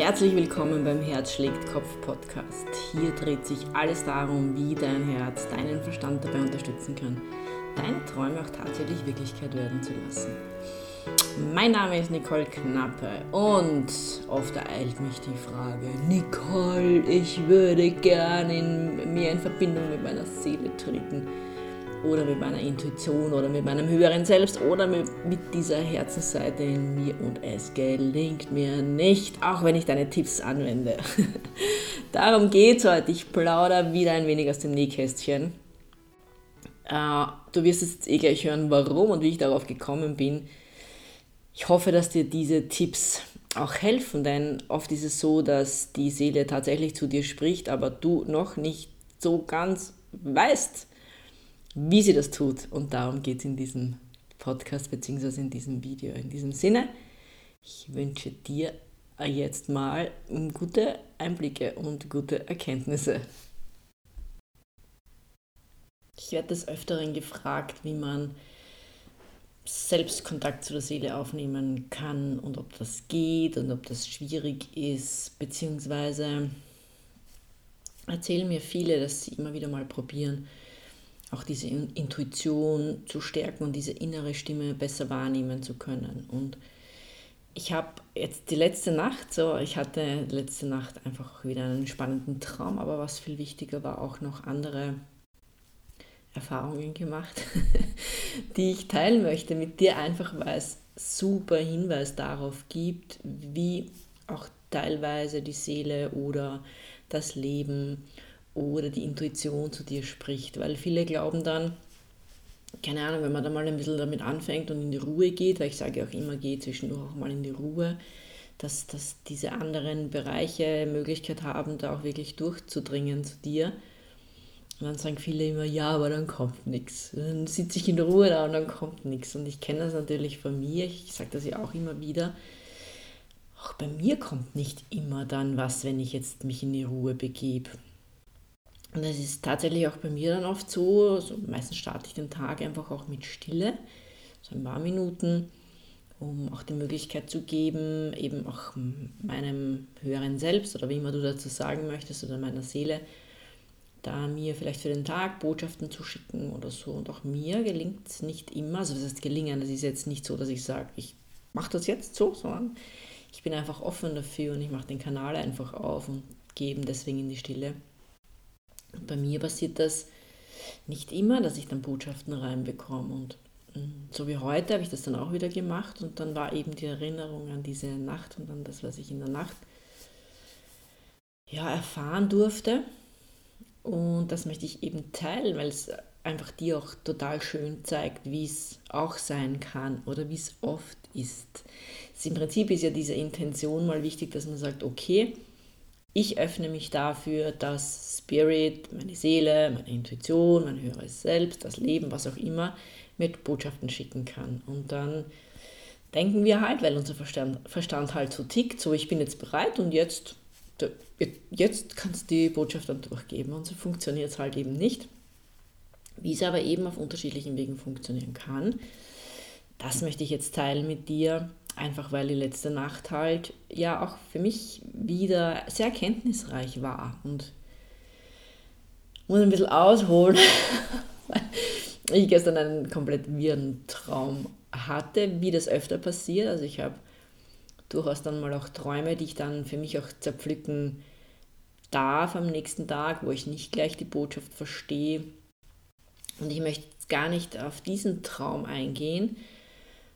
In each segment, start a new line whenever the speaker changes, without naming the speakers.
Herzlich willkommen beim Herz schlägt Kopf Podcast. Hier dreht sich alles darum, wie dein Herz deinen Verstand dabei unterstützen kann, deine Träume auch tatsächlich Wirklichkeit werden zu lassen. Mein Name ist Nicole Knappe und oft ereilt mich die Frage, Nicole, ich würde gerne in, in Verbindung mit meiner Seele treten oder mit meiner Intuition oder mit meinem höheren Selbst oder mit, mit dieser Herzensseite in mir und es gelingt mir nicht, auch wenn ich deine Tipps anwende. Darum geht es heute. Ich plaudere wieder ein wenig aus dem Nähkästchen. Äh, du wirst jetzt eh gleich hören, warum und wie ich darauf gekommen bin. Ich hoffe, dass dir diese Tipps auch helfen, denn oft ist es so, dass die Seele tatsächlich zu dir spricht, aber du noch nicht so ganz weißt, wie sie das tut. Und darum geht es in diesem Podcast bzw. in diesem Video. In diesem Sinne, ich wünsche dir jetzt mal gute Einblicke und gute Erkenntnisse. Ich werde des Öfteren gefragt, wie man selbst Kontakt zu der Seele aufnehmen kann und ob das geht und ob das schwierig ist, beziehungsweise erzählen mir viele, dass sie immer wieder mal probieren, auch diese Intuition zu stärken und diese innere Stimme besser wahrnehmen zu können. Und ich habe jetzt die letzte Nacht, so, ich hatte letzte Nacht einfach wieder einen spannenden Traum, aber was viel wichtiger war, auch noch andere Erfahrungen gemacht, die ich teilen möchte mit dir, einfach weil es super Hinweis darauf gibt, wie auch teilweise die Seele oder das Leben oder die Intuition zu dir spricht. Weil viele glauben dann, keine Ahnung, wenn man da mal ein bisschen damit anfängt und in die Ruhe geht, weil ich sage auch immer, geh zwischendurch auch mal in die Ruhe, dass, dass diese anderen Bereiche Möglichkeit haben, da auch wirklich durchzudringen zu dir. Und dann sagen viele immer, ja, aber dann kommt nichts. Dann sitze ich in Ruhe da und dann kommt nichts. Und ich kenne das natürlich von mir, ich sage das ja auch immer wieder. Auch bei mir kommt nicht immer dann was, wenn ich jetzt mich in die Ruhe begebe. Und es ist tatsächlich auch bei mir dann oft so, also meistens starte ich den Tag einfach auch mit Stille, so ein paar Minuten, um auch die Möglichkeit zu geben, eben auch meinem höheren Selbst oder wie immer du dazu sagen möchtest oder meiner Seele, da mir vielleicht für den Tag Botschaften zu schicken oder so. Und auch mir gelingt es nicht immer, also das heißt gelingen, das ist jetzt nicht so, dass ich sage, ich mache das jetzt so, sondern ich bin einfach offen dafür und ich mache den Kanal einfach auf und gebe deswegen in die Stille. Bei mir passiert das nicht immer, dass ich dann Botschaften reinbekomme. Und mm, so wie heute habe ich das dann auch wieder gemacht und dann war eben die Erinnerung an diese Nacht und an das, was ich in der Nacht ja, erfahren durfte. Und das möchte ich eben teilen, weil es einfach dir auch total schön zeigt, wie es auch sein kann oder wie es oft ist. Im Prinzip ist ja diese Intention mal wichtig, dass man sagt, okay, ich öffne mich dafür, dass Spirit, meine Seele, meine Intuition, mein höheres Selbst, das Leben, was auch immer, mit Botschaften schicken kann. Und dann denken wir halt, weil unser Verstand, Verstand halt so tickt, so ich bin jetzt bereit und jetzt, jetzt kannst du die Botschaft dann durchgeben. Und so funktioniert es halt eben nicht. Wie es aber eben auf unterschiedlichen Wegen funktionieren kann, das möchte ich jetzt teilen mit dir Einfach weil die letzte Nacht halt ja auch für mich wieder sehr erkenntnisreich war. Und muss ein bisschen ausholen, weil ich gestern einen komplett wirren Traum hatte, wie das öfter passiert. Also ich habe durchaus dann mal auch Träume, die ich dann für mich auch zerpflücken darf am nächsten Tag, wo ich nicht gleich die Botschaft verstehe. Und ich möchte gar nicht auf diesen Traum eingehen,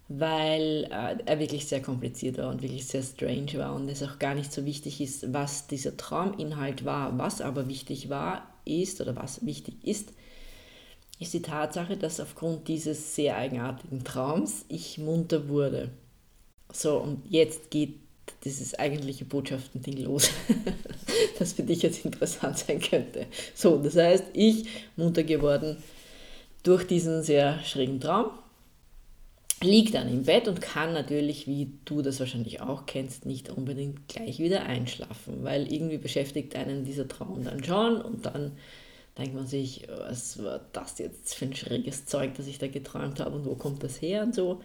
weil äh, er wirklich sehr kompliziert war und wirklich sehr strange war und es auch gar nicht so wichtig ist, was dieser Trauminhalt war. Was aber wichtig war, ist oder was wichtig ist, ist die Tatsache, dass aufgrund dieses sehr eigenartigen Traums ich munter wurde. So, und jetzt geht dieses eigentliche Botschaftending los, das für dich jetzt interessant sein könnte. So, das heißt, ich munter geworden durch diesen sehr schrägen Traum liegt dann im Bett und kann natürlich, wie du das wahrscheinlich auch kennst, nicht unbedingt gleich wieder einschlafen, weil irgendwie beschäftigt einen dieser Traum dann schon und dann denkt man sich, was war das jetzt für ein schräges Zeug, das ich da geträumt habe und wo kommt das her und so.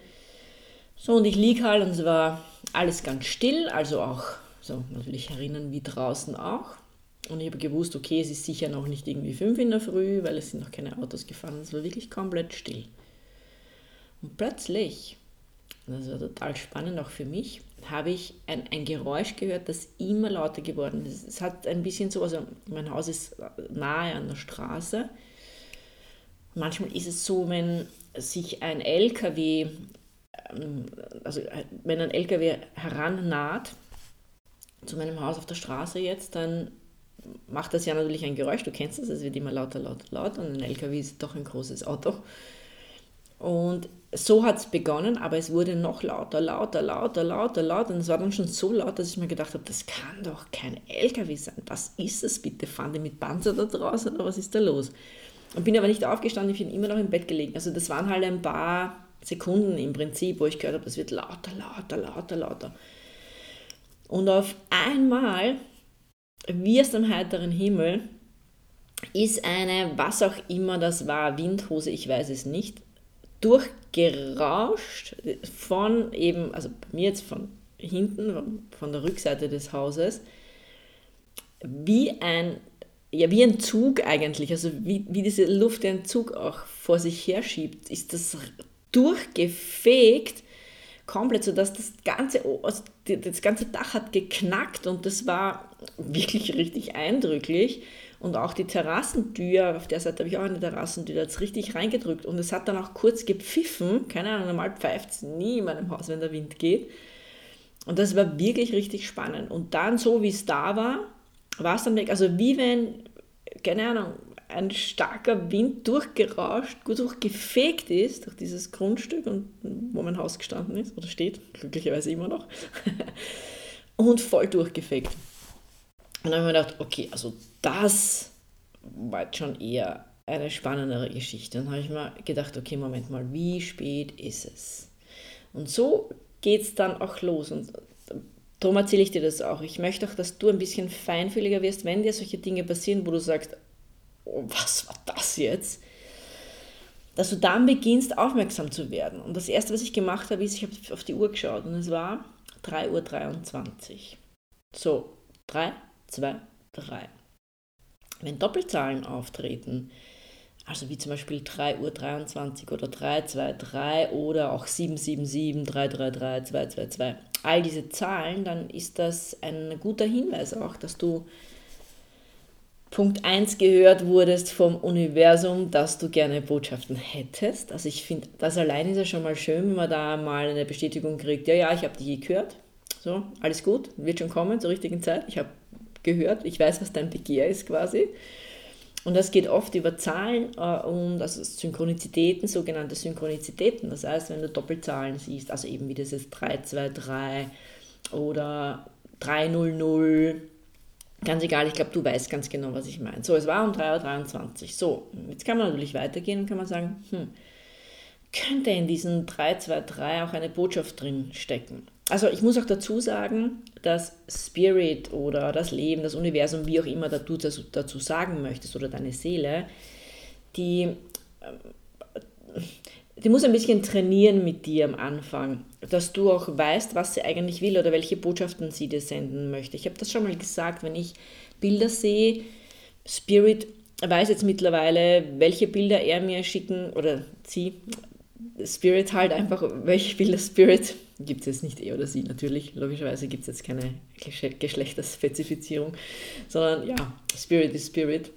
So, und ich liege halt und es war alles ganz still, also auch so natürlich herinnen wie draußen auch. Und ich habe gewusst, okay, es ist sicher noch nicht irgendwie fünf in der Früh, weil es sind noch keine Autos gefahren. Es war wirklich komplett still. Und plötzlich, das war total spannend auch für mich, habe ich ein, ein Geräusch gehört, das immer lauter geworden ist. Es hat ein bisschen so, also mein Haus ist nahe an der Straße. Manchmal ist es so, wenn sich ein LKW, ähm, also wenn ein LKW herannaht zu meinem Haus auf der Straße jetzt, dann macht das ja natürlich ein Geräusch. Du kennst das, es wird immer lauter, lauter, lauter und ein LKW ist doch ein großes Auto. Und so hat es begonnen, aber es wurde noch lauter, lauter, lauter, lauter, lauter. Und es war dann schon so laut, dass ich mir gedacht habe, das kann doch kein LKW sein. Was ist es bitte? Fahren die mit Panzer da draußen oder was ist da los? Und bin aber nicht aufgestanden, ich bin immer noch im Bett gelegen. Also das waren halt ein paar Sekunden im Prinzip, wo ich gehört habe, das wird lauter, lauter, lauter, lauter. Und auf einmal, wie aus dem heiteren Himmel, ist eine, was auch immer das war, Windhose, ich weiß es nicht, durchgerauscht von eben, also bei mir jetzt von hinten, von der Rückseite des Hauses, wie ein, ja, wie ein Zug eigentlich, also wie, wie diese Luft den Zug auch vor sich herschiebt, ist das durchgefegt, komplett, sodass das ganze, also das ganze Dach hat geknackt und das war wirklich richtig eindrücklich. Und auch die Terrassentür, auf der Seite habe ich auch eine Terrassentür, da hat es richtig reingedrückt. Und es hat dann auch kurz gepfiffen. Keine Ahnung, normal pfeift es nie in meinem Haus, wenn der Wind geht. Und das war wirklich richtig spannend. Und dann, so wie es da war, war es dann weg. Also wie wenn, keine Ahnung, ein starker Wind durchgerauscht, gut durchgefegt ist durch dieses Grundstück, und, wo mein Haus gestanden ist oder steht, glücklicherweise immer noch, und voll durchgefegt. Und dann habe ich mir gedacht, okay, also das war jetzt schon eher eine spannendere Geschichte. Dann habe ich mir gedacht, okay, Moment mal, wie spät ist es? Und so geht es dann auch los. Und darum erzähle ich dir das auch. Ich möchte auch, dass du ein bisschen feinfühliger wirst, wenn dir solche Dinge passieren, wo du sagst, oh, was war das jetzt? Dass du dann beginnst, aufmerksam zu werden. Und das Erste, was ich gemacht habe, ist, ich habe auf die Uhr geschaut und es war 3.23 Uhr. So, 3, 2, 3. Wenn Doppelzahlen auftreten, also wie zum Beispiel 3.23 Uhr oder 323 oder auch 777, 333, 222, all diese Zahlen, dann ist das ein guter Hinweis auch, dass du Punkt 1 gehört wurdest vom Universum, dass du gerne Botschaften hättest. Also ich finde, das allein ist ja schon mal schön, wenn man da mal eine Bestätigung kriegt, ja, ja, ich habe dich gehört. So, alles gut, wird schon kommen zur richtigen Zeit. Ich habe gehört. Ich weiß, was dein Begehr ist quasi. Und das geht oft über Zahlen äh, und also Synchronizitäten, sogenannte Synchronizitäten. Das heißt, wenn du Doppelzahlen siehst, also eben wie das ist 323 oder 300, ganz egal, ich glaube, du weißt ganz genau, was ich meine. So, es war um 3.23 Uhr. So, jetzt kann man natürlich weitergehen und kann man sagen, hm, könnte in diesen 323 auch eine Botschaft drin stecken. Also ich muss auch dazu sagen, dass Spirit oder das Leben, das Universum, wie auch immer du dazu, sagen möchtest oder deine Seele, die, ähm, die muss ein bisschen trainieren mit dir am Anfang, dass du auch weißt, was sie eigentlich will oder welche Botschaften sie dir senden möchte. Ich habe das schon mal gesagt, wenn ich Bilder sehe, Spirit weiß jetzt mittlerweile, welche Bilder er mir schicken oder sie Spirit halt einfach, welche Bilder Spirit, gibt es jetzt nicht er oder sie natürlich, logischerweise gibt es jetzt keine Geschlechterspezifizierung, sondern ja, Spirit ist Spirit.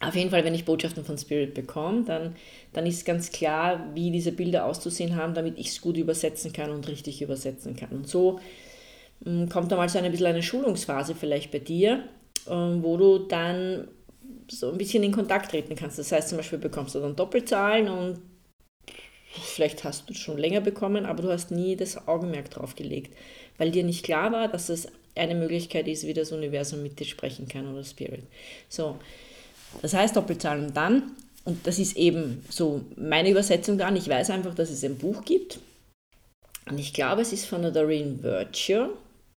Auf jeden Fall, wenn ich Botschaften von Spirit bekomme, dann, dann ist ganz klar, wie diese Bilder auszusehen haben, damit ich es gut übersetzen kann und richtig übersetzen kann. Und so hm, kommt dann mal so ein bisschen eine Schulungsphase vielleicht bei dir, ähm, wo du dann so ein bisschen in Kontakt treten kannst. Das heißt zum Beispiel bekommst du dann Doppelzahlen und vielleicht hast du es schon länger bekommen, aber du hast nie das Augenmerk drauf gelegt, weil dir nicht klar war, dass es eine Möglichkeit ist, wie das Universum mit dir sprechen kann oder Spirit. So, das heißt Doppelzahlen dann, und das ist eben so meine Übersetzung dann, ich weiß einfach, dass es ein Buch gibt, und ich glaube, es ist von der Doreen Virtue,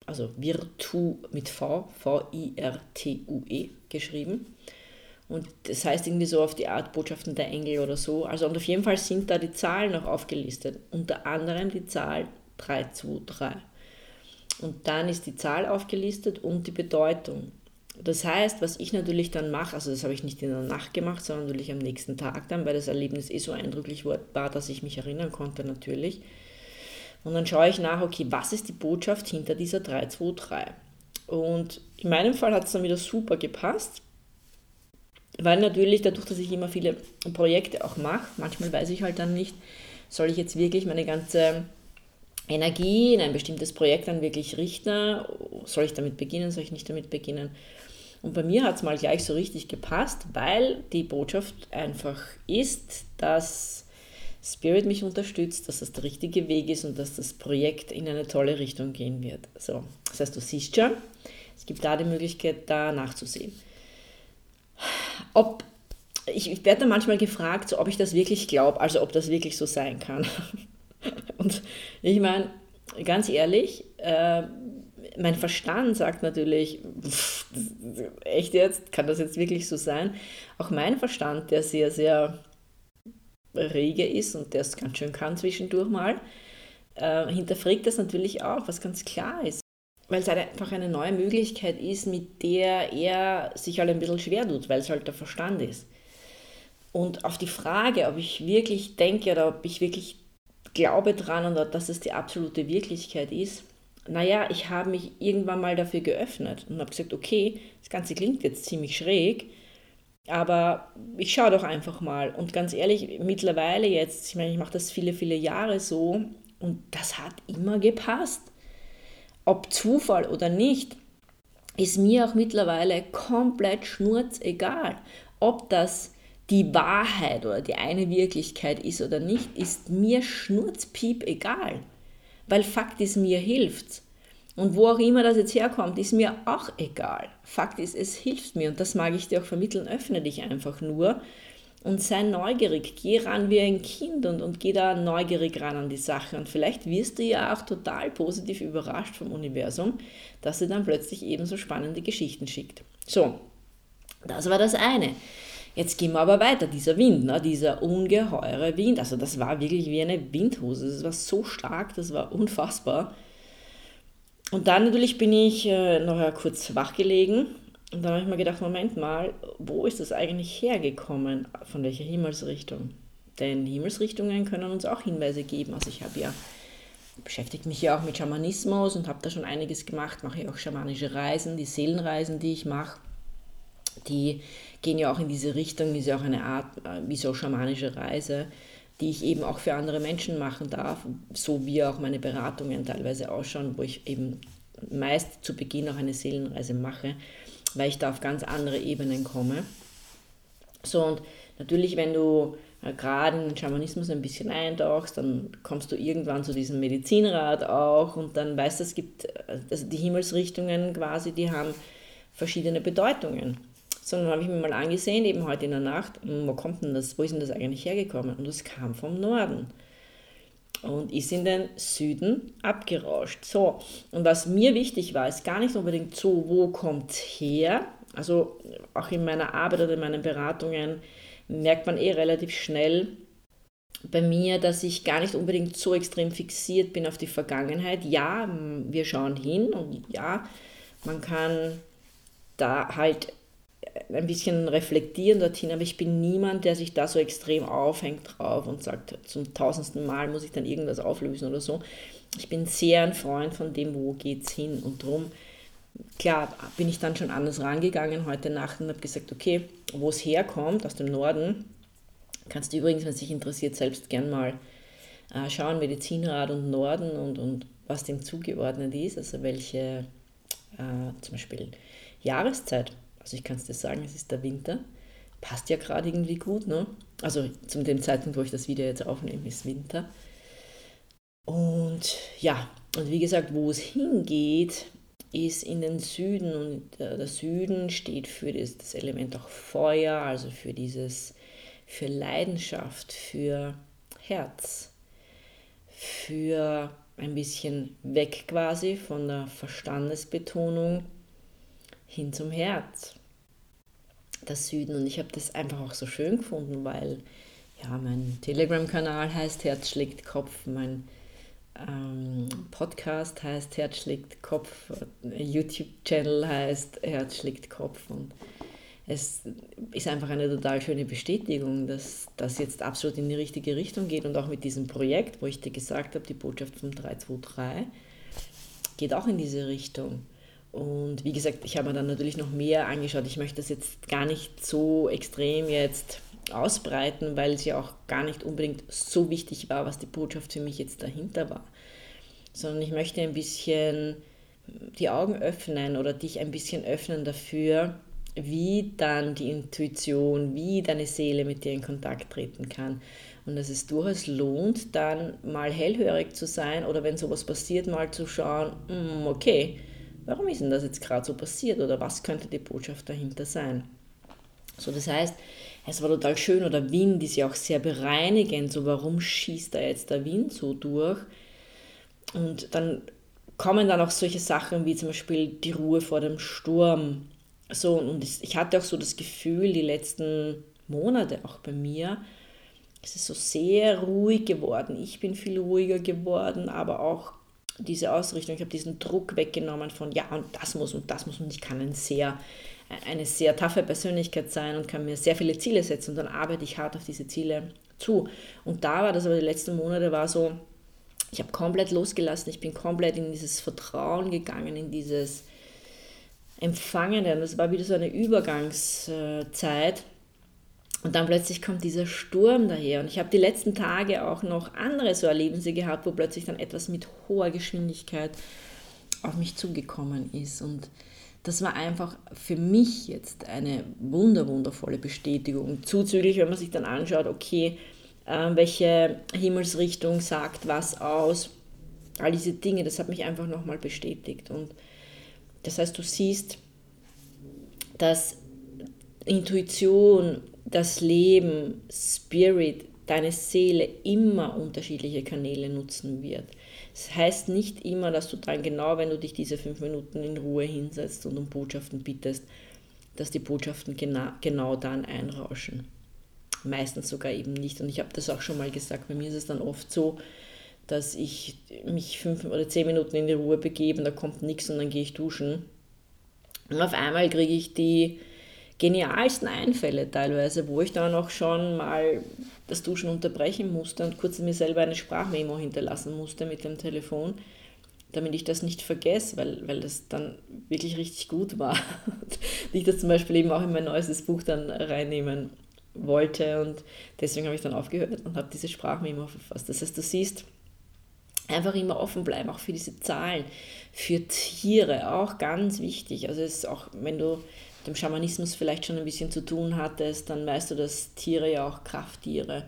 also Virtu mit V, V-I-R-T-U-E geschrieben. Und das heißt irgendwie so auf die Art Botschaften der Engel oder so. Also und auf jeden Fall sind da die Zahlen noch aufgelistet. Unter anderem die Zahl 323. Und dann ist die Zahl aufgelistet und die Bedeutung. Das heißt, was ich natürlich dann mache, also das habe ich nicht in der Nacht gemacht, sondern natürlich am nächsten Tag dann, weil das Erlebnis eh so eindrücklich war, dass ich mich erinnern konnte natürlich. Und dann schaue ich nach, okay, was ist die Botschaft hinter dieser 323? Und in meinem Fall hat es dann wieder super gepasst, weil natürlich dadurch, dass ich immer viele Projekte auch mache, manchmal weiß ich halt dann nicht, soll ich jetzt wirklich meine ganze Energie in ein bestimmtes Projekt dann wirklich richten? Soll ich damit beginnen? Soll ich nicht damit beginnen? Und bei mir hat es mal gleich so richtig gepasst, weil die Botschaft einfach ist, dass Spirit mich unterstützt, dass das der richtige Weg ist und dass das Projekt in eine tolle Richtung gehen wird. So, das heißt, du siehst schon, es gibt da die Möglichkeit, da nachzusehen. Ob, ich, ich werde da manchmal gefragt, so, ob ich das wirklich glaube, also ob das wirklich so sein kann. Und ich meine, ganz ehrlich, äh, mein Verstand sagt natürlich, pff, echt jetzt, kann das jetzt wirklich so sein? Auch mein Verstand, der sehr, sehr rege ist und der es ganz schön kann zwischendurch mal, äh, hinterfragt das natürlich auch, was ganz klar ist. Weil es einfach eine neue Möglichkeit ist, mit der er sich halt ein bisschen schwer tut, weil es halt der Verstand ist. Und auf die Frage, ob ich wirklich denke oder ob ich wirklich glaube dran oder dass es die absolute Wirklichkeit ist, naja, ich habe mich irgendwann mal dafür geöffnet und habe gesagt, okay, das Ganze klingt jetzt ziemlich schräg, aber ich schaue doch einfach mal. Und ganz ehrlich, mittlerweile jetzt, ich meine, ich mache das viele, viele Jahre so und das hat immer gepasst. Ob Zufall oder nicht, ist mir auch mittlerweile komplett schnurzegal. Ob das die Wahrheit oder die eine Wirklichkeit ist oder nicht, ist mir schnurzpiep egal. Weil Fakt ist, mir hilft. Und wo auch immer das jetzt herkommt, ist mir auch egal. Fakt ist, es hilft mir und das mag ich dir auch vermitteln. Öffne dich einfach nur und sei neugierig. Geh ran wie ein Kind und, und geh da neugierig ran an die Sache. Und vielleicht wirst du ja auch total positiv überrascht vom Universum, dass sie dann plötzlich ebenso spannende Geschichten schickt. So, das war das eine. Jetzt gehen wir aber weiter. Dieser Wind, ne, dieser ungeheure Wind, also das war wirklich wie eine Windhose. Das war so stark, das war unfassbar. Und dann natürlich bin ich äh, noch kurz wach gelegen und dann habe ich mir gedacht, Moment mal, wo ist das eigentlich hergekommen? Von welcher Himmelsrichtung? Denn Himmelsrichtungen können uns auch Hinweise geben. Also ich habe ja beschäftigt mich ja auch mit Schamanismus und habe da schon einiges gemacht, mache ja auch schamanische Reisen, die Seelenreisen, die ich mache, die gehen ja auch in diese Richtung, ist ja auch eine Art, äh, wie so schamanische Reise, die ich eben auch für andere Menschen machen darf, so wie auch meine Beratungen teilweise ausschauen, wo ich eben meist zu Beginn auch eine Seelenreise mache, weil ich da auf ganz andere Ebenen komme. So und natürlich, wenn du gerade in den Schamanismus ein bisschen eintauchst, dann kommst du irgendwann zu diesem Medizinrat auch und dann weißt du, es gibt also die Himmelsrichtungen quasi, die haben verschiedene Bedeutungen sondern habe ich mir mal angesehen, eben heute in der Nacht, hm, wo kommt denn das, wo ist denn das eigentlich hergekommen? Und das kam vom Norden und ist in den Süden abgerauscht. So, und was mir wichtig war, ist gar nicht unbedingt so, wo kommt her, also auch in meiner Arbeit oder in meinen Beratungen merkt man eh relativ schnell bei mir, dass ich gar nicht unbedingt so extrem fixiert bin auf die Vergangenheit. Ja, wir schauen hin und ja, man kann da halt ein bisschen reflektieren dorthin, aber ich bin niemand, der sich da so extrem aufhängt drauf und sagt, zum tausendsten Mal muss ich dann irgendwas auflösen oder so. Ich bin sehr ein Freund von dem, wo geht's hin und drum. Klar, bin ich dann schon anders rangegangen heute Nacht und habe gesagt, okay, wo es herkommt, aus dem Norden, kannst du übrigens, wenn es dich interessiert, selbst gern mal äh, schauen, Medizinrat und Norden und, und was dem zugeordnet ist, also welche äh, zum Beispiel Jahreszeit also ich kann es dir sagen, es ist der Winter. Passt ja gerade irgendwie gut, ne? Also zu dem Zeitpunkt, wo ich das Video jetzt aufnehme, ist Winter. Und ja, und wie gesagt, wo es hingeht, ist in den Süden und der Süden steht für das, das Element auch Feuer, also für dieses, für Leidenschaft, für Herz, für ein bisschen weg quasi von der Verstandesbetonung hin zum Herz, das Süden. Und ich habe das einfach auch so schön gefunden, weil ja, mein Telegram-Kanal heißt Herz schlägt Kopf, mein ähm, Podcast heißt Herz schlägt Kopf, YouTube-Channel heißt Herz schlägt Kopf und es ist einfach eine total schöne Bestätigung, dass das jetzt absolut in die richtige Richtung geht und auch mit diesem Projekt, wo ich dir gesagt habe, die Botschaft vom 323 geht auch in diese Richtung. Und wie gesagt, ich habe mir dann natürlich noch mehr angeschaut. Ich möchte das jetzt gar nicht so extrem jetzt ausbreiten, weil es ja auch gar nicht unbedingt so wichtig war, was die Botschaft für mich jetzt dahinter war. Sondern ich möchte ein bisschen die Augen öffnen oder dich ein bisschen öffnen dafür, wie dann die Intuition, wie deine Seele mit dir in Kontakt treten kann. Und dass es durchaus lohnt, dann mal hellhörig zu sein oder wenn sowas passiert, mal zu schauen, hm, okay, warum ist denn das jetzt gerade so passiert oder was könnte die Botschaft dahinter sein? So, das heißt, es war total schön oder Wind ist ja auch sehr bereinigend, so warum schießt da jetzt der Wind so durch? Und dann kommen dann auch solche Sachen wie zum Beispiel die Ruhe vor dem Sturm. So, und ich hatte auch so das Gefühl, die letzten Monate auch bei mir, es ist so sehr ruhig geworden. Ich bin viel ruhiger geworden, aber auch diese Ausrichtung, ich habe diesen Druck weggenommen von ja und das muss und das muss und ich kann ein sehr, eine sehr taffe Persönlichkeit sein und kann mir sehr viele Ziele setzen und dann arbeite ich hart auf diese Ziele zu. Und da war das aber die letzten Monate war so, ich habe komplett losgelassen, ich bin komplett in dieses Vertrauen gegangen, in dieses Empfangene. Und das war wieder so eine Übergangszeit und dann plötzlich kommt dieser Sturm daher. Und ich habe die letzten Tage auch noch andere so Erlebnisse gehabt, wo plötzlich dann etwas mit hoher Geschwindigkeit auf mich zugekommen ist. Und das war einfach für mich jetzt eine wunder, wundervolle Bestätigung. Zuzüglich, wenn man sich dann anschaut, okay, äh, welche Himmelsrichtung sagt was aus, all diese Dinge, das hat mich einfach nochmal bestätigt. Und das heißt, du siehst, dass Intuition das Leben, Spirit, deine Seele immer unterschiedliche Kanäle nutzen wird. Das heißt nicht immer, dass du dann genau, wenn du dich diese fünf Minuten in Ruhe hinsetzt und um Botschaften bittest, dass die Botschaften genau, genau dann einrauschen. Meistens sogar eben nicht. Und ich habe das auch schon mal gesagt, bei mir ist es dann oft so, dass ich mich fünf oder zehn Minuten in die Ruhe begebe da kommt nichts und dann gehe ich duschen. Und auf einmal kriege ich die genialsten Einfälle teilweise, wo ich dann auch schon mal das Duschen unterbrechen musste und kurz mir selber eine Sprachmemo hinterlassen musste mit dem Telefon, damit ich das nicht vergesse, weil, weil das dann wirklich richtig gut war. und ich das zum Beispiel eben auch in mein neuestes Buch dann reinnehmen wollte und deswegen habe ich dann aufgehört und habe diese Sprachmemo verfasst. Das heißt, du siehst, einfach immer offen bleiben, auch für diese Zahlen, für Tiere, auch ganz wichtig. Also es ist auch, wenn du dem Schamanismus vielleicht schon ein bisschen zu tun hattest, dann weißt du, dass Tiere ja auch Krafttiere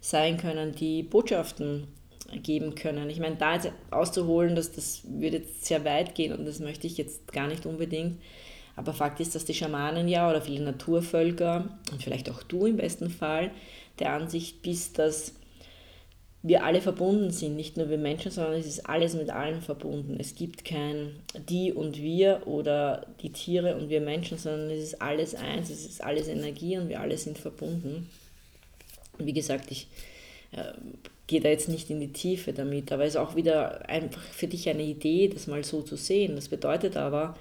sein können, die Botschaften geben können. Ich meine, da jetzt auszuholen, dass das würde jetzt sehr weit gehen und das möchte ich jetzt gar nicht unbedingt. Aber Fakt ist, dass die Schamanen ja oder viele Naturvölker und vielleicht auch du im besten Fall der Ansicht bist, dass wir alle verbunden sind, nicht nur wir Menschen, sondern es ist alles mit allen verbunden. Es gibt kein die und wir oder die Tiere und wir Menschen, sondern es ist alles eins, es ist alles Energie und wir alle sind verbunden. Und wie gesagt, ich äh, gehe da jetzt nicht in die Tiefe damit, aber es ist auch wieder einfach für dich eine Idee, das mal so zu sehen. Das bedeutet aber,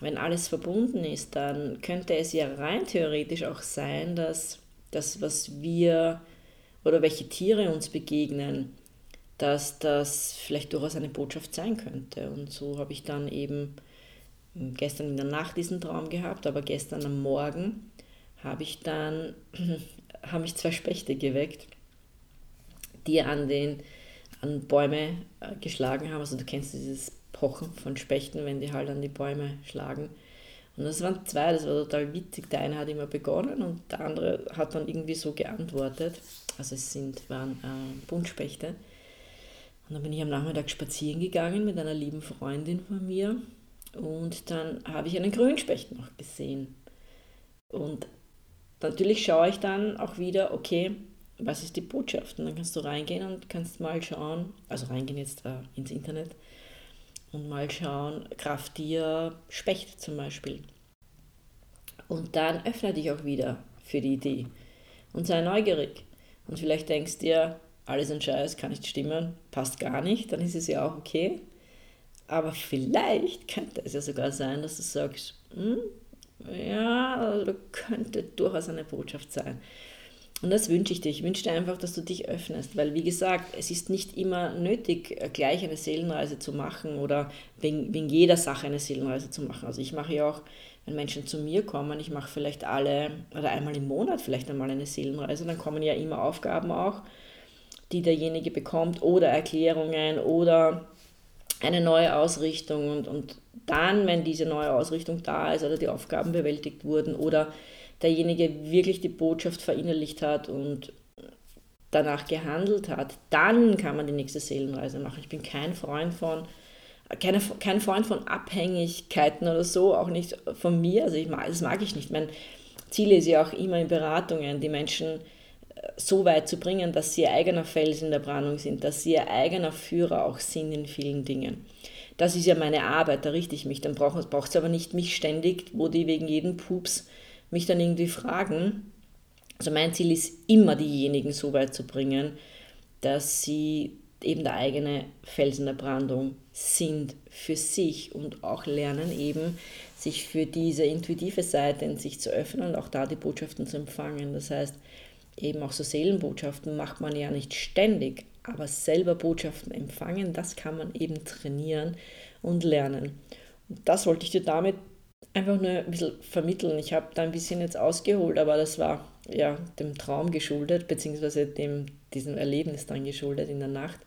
wenn alles verbunden ist, dann könnte es ja rein theoretisch auch sein, dass das, was wir oder welche Tiere uns begegnen, dass das vielleicht durchaus eine Botschaft sein könnte. Und so habe ich dann eben gestern in der Nacht diesen Traum gehabt, aber gestern am Morgen habe ich dann, haben mich zwei Spechte geweckt, die an den an Bäume äh, geschlagen haben. Also du kennst dieses Pochen von Spechten, wenn die halt an die Bäume schlagen. Und das waren zwei, das war total witzig. Der eine hat immer begonnen und der andere hat dann irgendwie so geantwortet. Also es sind, waren äh, Buntspechte. Und dann bin ich am Nachmittag spazieren gegangen mit einer lieben Freundin von mir. Und dann habe ich einen Grünspecht noch gesehen. Und natürlich schaue ich dann auch wieder, okay, was ist die Botschaft? Und dann kannst du reingehen und kannst mal schauen, also reingehen jetzt äh, ins Internet und mal schauen, Krafttier Specht zum Beispiel. Und dann öffne dich auch wieder für die Idee und sei neugierig. Und vielleicht denkst dir, alles ein Scheiß, kann nicht stimmen, passt gar nicht, dann ist es ja auch okay. Aber vielleicht könnte es ja sogar sein, dass du sagst, hm, ja, also könnte durchaus eine Botschaft sein. Und das wünsche ich dir. Ich wünsche dir einfach, dass du dich öffnest, weil wie gesagt, es ist nicht immer nötig, gleich eine Seelenreise zu machen oder wegen, wegen jeder Sache eine Seelenreise zu machen. Also ich mache ja auch, wenn Menschen zu mir kommen, ich mache vielleicht alle oder einmal im Monat vielleicht einmal eine Seelenreise, dann kommen ja immer Aufgaben auch, die derjenige bekommt oder Erklärungen oder eine neue Ausrichtung und, und dann, wenn diese neue Ausrichtung da ist oder die Aufgaben bewältigt wurden oder derjenige wirklich die Botschaft verinnerlicht hat und danach gehandelt hat, dann kann man die nächste Seelenreise machen. Ich bin kein Freund von, keine, kein Freund von Abhängigkeiten oder so, auch nicht von mir. Also ich das mag ich nicht. Mein Ziel ist ja auch immer in Beratungen, die Menschen äh, so weit zu bringen, dass sie ihr eigener Fels in der Brandung sind, dass sie ihr eigener Führer auch sind in vielen Dingen. Das ist ja meine Arbeit, da richte ich mich. Dann braucht es aber nicht mich ständig, wo die wegen jedem Pups mich dann irgendwie fragen. Also mein Ziel ist immer, diejenigen so weit zu bringen, dass sie eben der eigene Felsen der Brandung sind für sich und auch lernen eben, sich für diese intuitive Seite in sich zu öffnen und auch da die Botschaften zu empfangen. Das heißt, eben auch so Seelenbotschaften macht man ja nicht ständig, aber selber Botschaften empfangen, das kann man eben trainieren und lernen. Und das wollte ich dir damit einfach nur ein bisschen vermitteln. Ich habe da ein bisschen jetzt ausgeholt, aber das war ja dem Traum geschuldet, beziehungsweise dem, diesem Erlebnis dann geschuldet in der Nacht.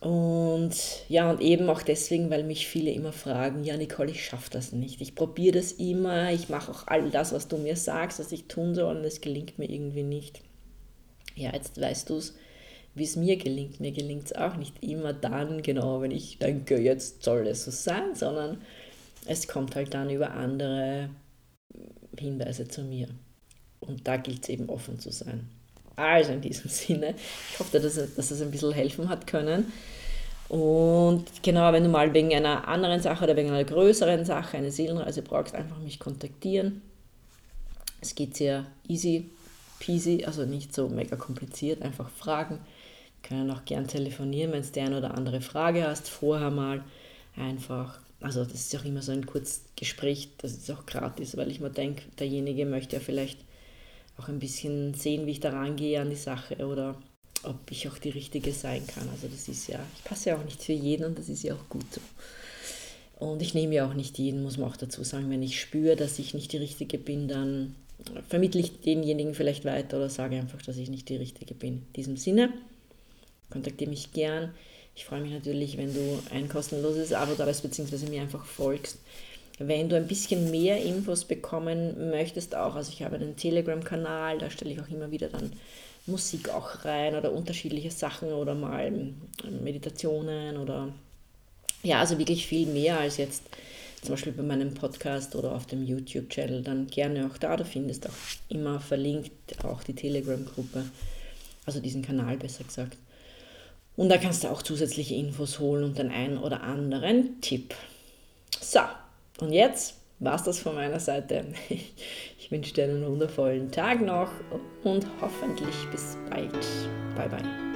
Und ja, und eben auch deswegen, weil mich viele immer fragen, ja Nicole, ich schaffe das nicht. Ich probiere das immer, ich mache auch all das, was du mir sagst, was ich tun soll, und es gelingt mir irgendwie nicht. Ja, jetzt weißt du es, wie es mir gelingt. Mir gelingt es auch nicht immer dann, genau, wenn ich denke, jetzt soll es so sein, sondern es kommt halt dann über andere Hinweise zu mir. Und da gilt es eben offen zu sein. Also in diesem Sinne, ich hoffe, dass es, dass es ein bisschen helfen hat können. Und genau, wenn du mal wegen einer anderen Sache oder wegen einer größeren Sache eine Seelenreise brauchst, einfach mich kontaktieren. Es geht sehr easy peasy, also nicht so mega kompliziert, einfach fragen. Wir können auch gern telefonieren, wenn du die eine oder andere Frage hast, vorher mal einfach also das ist auch immer so ein Kurzgespräch, das ist auch gratis, weil ich mir denke, derjenige möchte ja vielleicht auch ein bisschen sehen, wie ich da rangehe an die Sache oder ob ich auch die Richtige sein kann. Also das ist ja, ich passe ja auch nicht für jeden und das ist ja auch gut so. Und ich nehme ja auch nicht jeden, muss man auch dazu sagen. Wenn ich spüre, dass ich nicht die Richtige bin, dann vermittle ich denjenigen vielleicht weiter oder sage einfach, dass ich nicht die Richtige bin. In diesem Sinne, kontaktiere mich gern. Ich freue mich natürlich, wenn du ein kostenloses Abo da bist, beziehungsweise mir einfach folgst. Wenn du ein bisschen mehr Infos bekommen möchtest, auch, also ich habe einen Telegram-Kanal, da stelle ich auch immer wieder dann Musik auch rein oder unterschiedliche Sachen oder mal ähm, Meditationen oder ja, also wirklich viel mehr als jetzt zum Beispiel bei meinem Podcast oder auf dem YouTube-Channel, dann gerne auch da. Du findest auch immer verlinkt auch die Telegram-Gruppe, also diesen Kanal besser gesagt. Und da kannst du auch zusätzliche Infos holen und den einen oder anderen Tipp. So, und jetzt war es das von meiner Seite. Ich wünsche dir einen wundervollen Tag noch und hoffentlich bis bald. Bye bye.